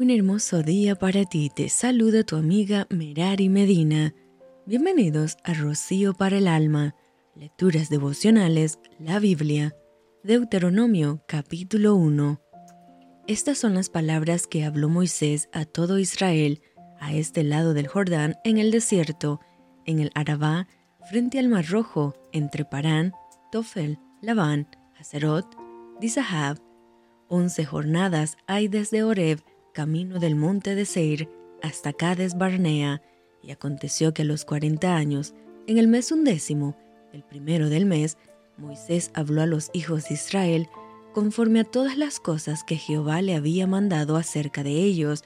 Un hermoso día para ti, te saluda tu amiga Merari Medina. Bienvenidos a Rocío para el Alma, Lecturas Devocionales, la Biblia, Deuteronomio capítulo 1. Estas son las palabras que habló Moisés a todo Israel a este lado del Jordán en el desierto, en el Arabá, frente al Mar Rojo, entre Parán, Tofel, Labán, Hazerot, Dizahab. Once jornadas hay desde Horeb, camino del monte de Seir, hasta Cades Barnea, y aconteció que a los cuarenta años, en el mes undécimo, el primero del mes, Moisés habló a los hijos de Israel conforme a todas las cosas que Jehová le había mandado acerca de ellos,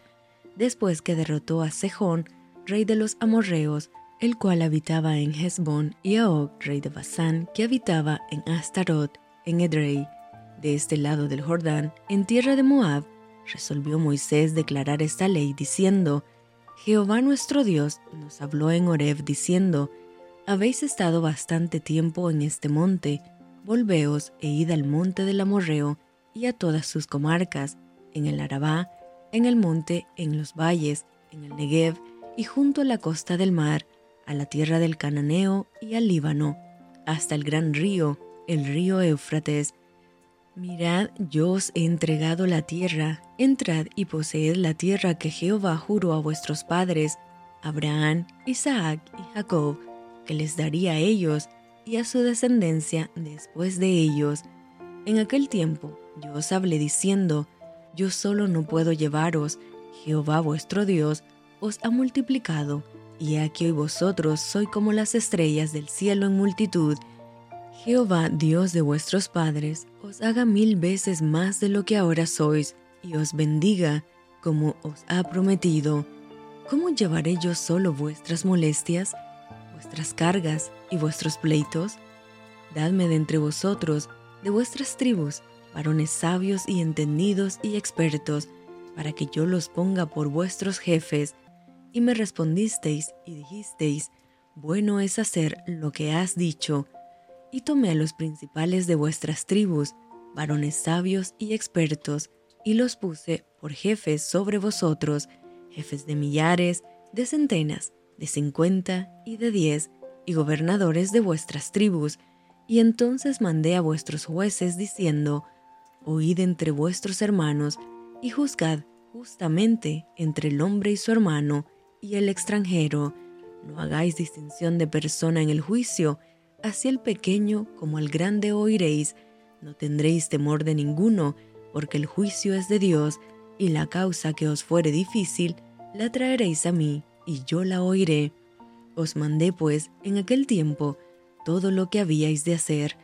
después que derrotó a Sejón, rey de los amorreos, el cual habitaba en Hezbón, y a Og, rey de Basán, que habitaba en Astarot, en Edrei. De este lado del Jordán, en tierra de Moab, resolvió Moisés declarar esta ley diciendo, Jehová nuestro Dios nos habló en Horeb diciendo, Habéis estado bastante tiempo en este monte, volveos e id al monte del Amorreo y a todas sus comarcas, en el Arabá, en el monte, en los valles, en el Negev y junto a la costa del mar, a la tierra del Cananeo y al Líbano, hasta el gran río, el río Éufrates. Mirad, yo os he entregado la tierra, entrad y poseed la tierra que Jehová juró a vuestros padres, Abraham, Isaac y Jacob, que les daría a ellos y a su descendencia después de ellos. En aquel tiempo yo os hablé diciendo, yo solo no puedo llevaros, Jehová vuestro Dios os ha multiplicado, y aquí hoy vosotros sois como las estrellas del cielo en multitud. Jehová, Dios de vuestros padres, os haga mil veces más de lo que ahora sois, y os bendiga, como os ha prometido. ¿Cómo llevaré yo solo vuestras molestias, vuestras cargas y vuestros pleitos? Dadme de entre vosotros, de vuestras tribus, varones sabios y entendidos y expertos, para que yo los ponga por vuestros jefes. Y me respondisteis y dijisteis, bueno es hacer lo que has dicho. Y tomé a los principales de vuestras tribus, varones sabios y expertos, y los puse por jefes sobre vosotros, jefes de millares, de centenas, de cincuenta y de diez, y gobernadores de vuestras tribus. Y entonces mandé a vuestros jueces diciendo, Oíd entre vuestros hermanos, y juzgad justamente entre el hombre y su hermano, y el extranjero. No hagáis distinción de persona en el juicio, así el pequeño como el grande oiréis, no tendréis temor de ninguno, porque el juicio es de Dios, y la causa que os fuere difícil, la traeréis a mí, y yo la oiré. Os mandé pues en aquel tiempo todo lo que habíais de hacer,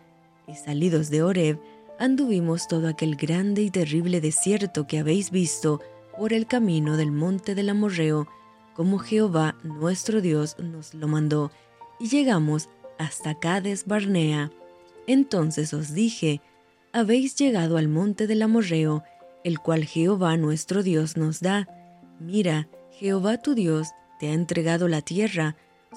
y salidos de Horeb, anduvimos todo aquel grande y terrible desierto que habéis visto por el camino del monte del Amorreo, como Jehová nuestro Dios nos lo mandó, y llegamos hasta Cades Barnea. Entonces os dije, habéis llegado al monte del Amorreo, el cual Jehová nuestro Dios nos da. Mira, Jehová tu Dios te ha entregado la tierra,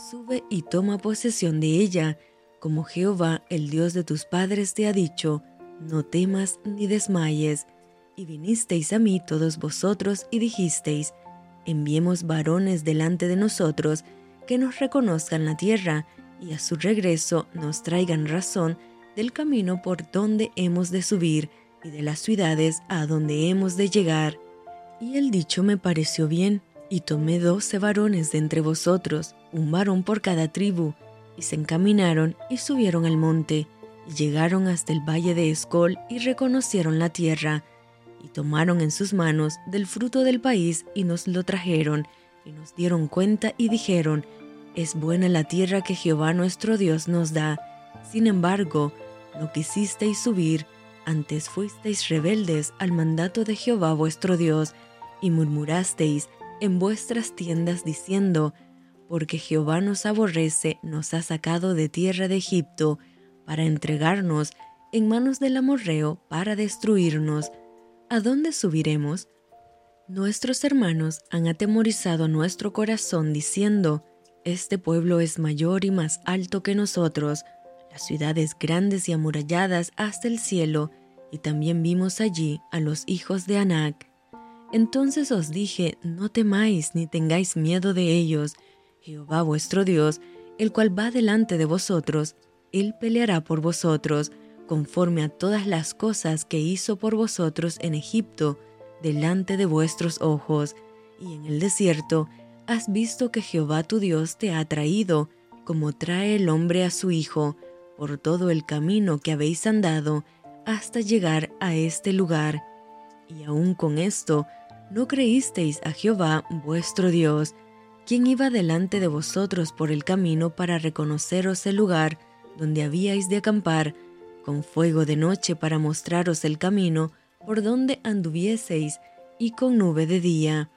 sube y toma posesión de ella, como Jehová, el Dios de tus padres, te ha dicho, no temas ni desmayes. Y vinisteis a mí todos vosotros y dijisteis, enviemos varones delante de nosotros, que nos reconozcan la tierra, y a su regreso nos traigan razón del camino por donde hemos de subir, y de las ciudades a donde hemos de llegar. Y el dicho me pareció bien, y tomé doce varones de entre vosotros, un varón por cada tribu, y se encaminaron y subieron al monte, y llegaron hasta el valle de Escol y reconocieron la tierra, y tomaron en sus manos del fruto del país y nos lo trajeron, y nos dieron cuenta y dijeron, es buena la tierra que Jehová nuestro Dios nos da. Sin embargo, no quisisteis subir, antes fuisteis rebeldes al mandato de Jehová vuestro Dios, y murmurasteis en vuestras tiendas diciendo, porque Jehová nos aborrece, nos ha sacado de tierra de Egipto, para entregarnos en manos del amorreo para destruirnos. ¿A dónde subiremos? Nuestros hermanos han atemorizado nuestro corazón diciendo, Este pueblo es mayor y más alto que nosotros, las ciudades grandes y amuralladas hasta el cielo, y también vimos allí a los hijos de Anac. Entonces os dije, no temáis ni tengáis miedo de ellos. Jehová vuestro Dios, el cual va delante de vosotros, él peleará por vosotros, conforme a todas las cosas que hizo por vosotros en Egipto, delante de vuestros ojos. Y en el desierto has visto que Jehová tu Dios te ha traído, como trae el hombre a su hijo, por todo el camino que habéis andado, hasta llegar a este lugar. Y aun con esto, no creísteis a Jehová vuestro Dios, quien iba delante de vosotros por el camino para reconoceros el lugar donde habíais de acampar, con fuego de noche para mostraros el camino por donde anduvieseis, y con nube de día.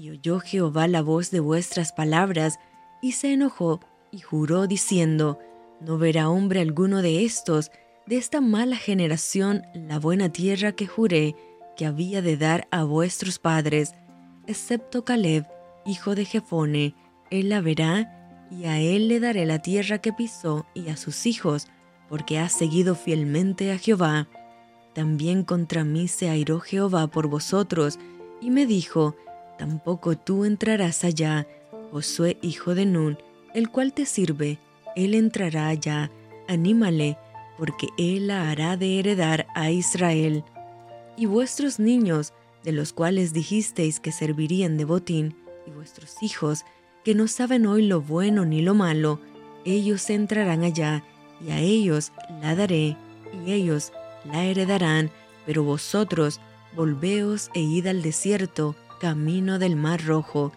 Y oyó Jehová la voz de vuestras palabras, y se enojó, y juró diciendo, No verá hombre alguno de estos, de esta mala generación, la buena tierra que juré, que había de dar a vuestros padres, excepto Caleb, hijo de Jefone, él la verá, y a él le daré la tierra que pisó y a sus hijos, porque ha seguido fielmente a Jehová. También contra mí se airó Jehová por vosotros, y me dijo, Tampoco tú entrarás allá, Josué hijo de Nun, el cual te sirve, él entrará allá, anímale, porque él la hará de heredar a Israel. Y vuestros niños, de los cuales dijisteis que servirían de botín, y vuestros hijos, que no saben hoy lo bueno ni lo malo, ellos entrarán allá, y a ellos la daré, y ellos la heredarán, pero vosotros volveos e id al desierto, camino del mar rojo.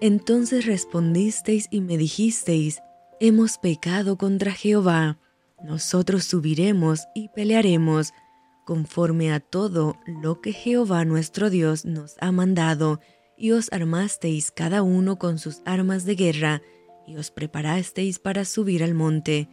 Entonces respondisteis y me dijisteis, hemos pecado contra Jehová, nosotros subiremos y pelearemos, conforme a todo lo que Jehová nuestro Dios nos ha mandado, y os armasteis cada uno con sus armas de guerra, y os preparasteis para subir al monte.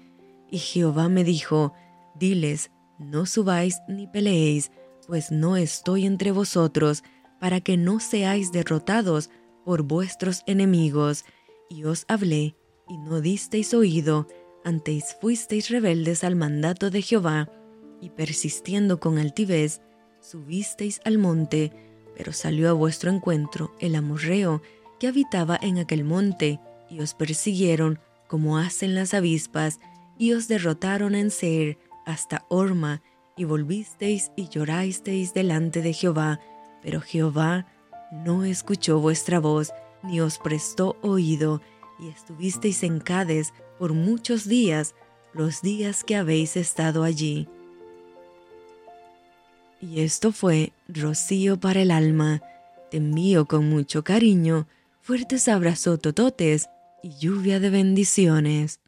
Y Jehová me dijo, Diles, no subáis ni peleéis, pues no estoy entre vosotros, para que no seáis derrotados por vuestros enemigos. Y os hablé, y no disteis oído, antes fuisteis rebeldes al mandato de Jehová, y persistiendo con altivez, subisteis al monte, pero salió a vuestro encuentro el amorreo que habitaba en aquel monte, y os persiguieron como hacen las avispas, y os derrotaron en Seir hasta Orma, y volvisteis y llorasteis delante de Jehová, pero Jehová no escuchó vuestra voz, ni os prestó oído, y estuvisteis en Cades por muchos días, los días que habéis estado allí. Y esto fue Rocío para el alma. Te envío con mucho cariño, fuertes abrazos tototes y lluvia de bendiciones.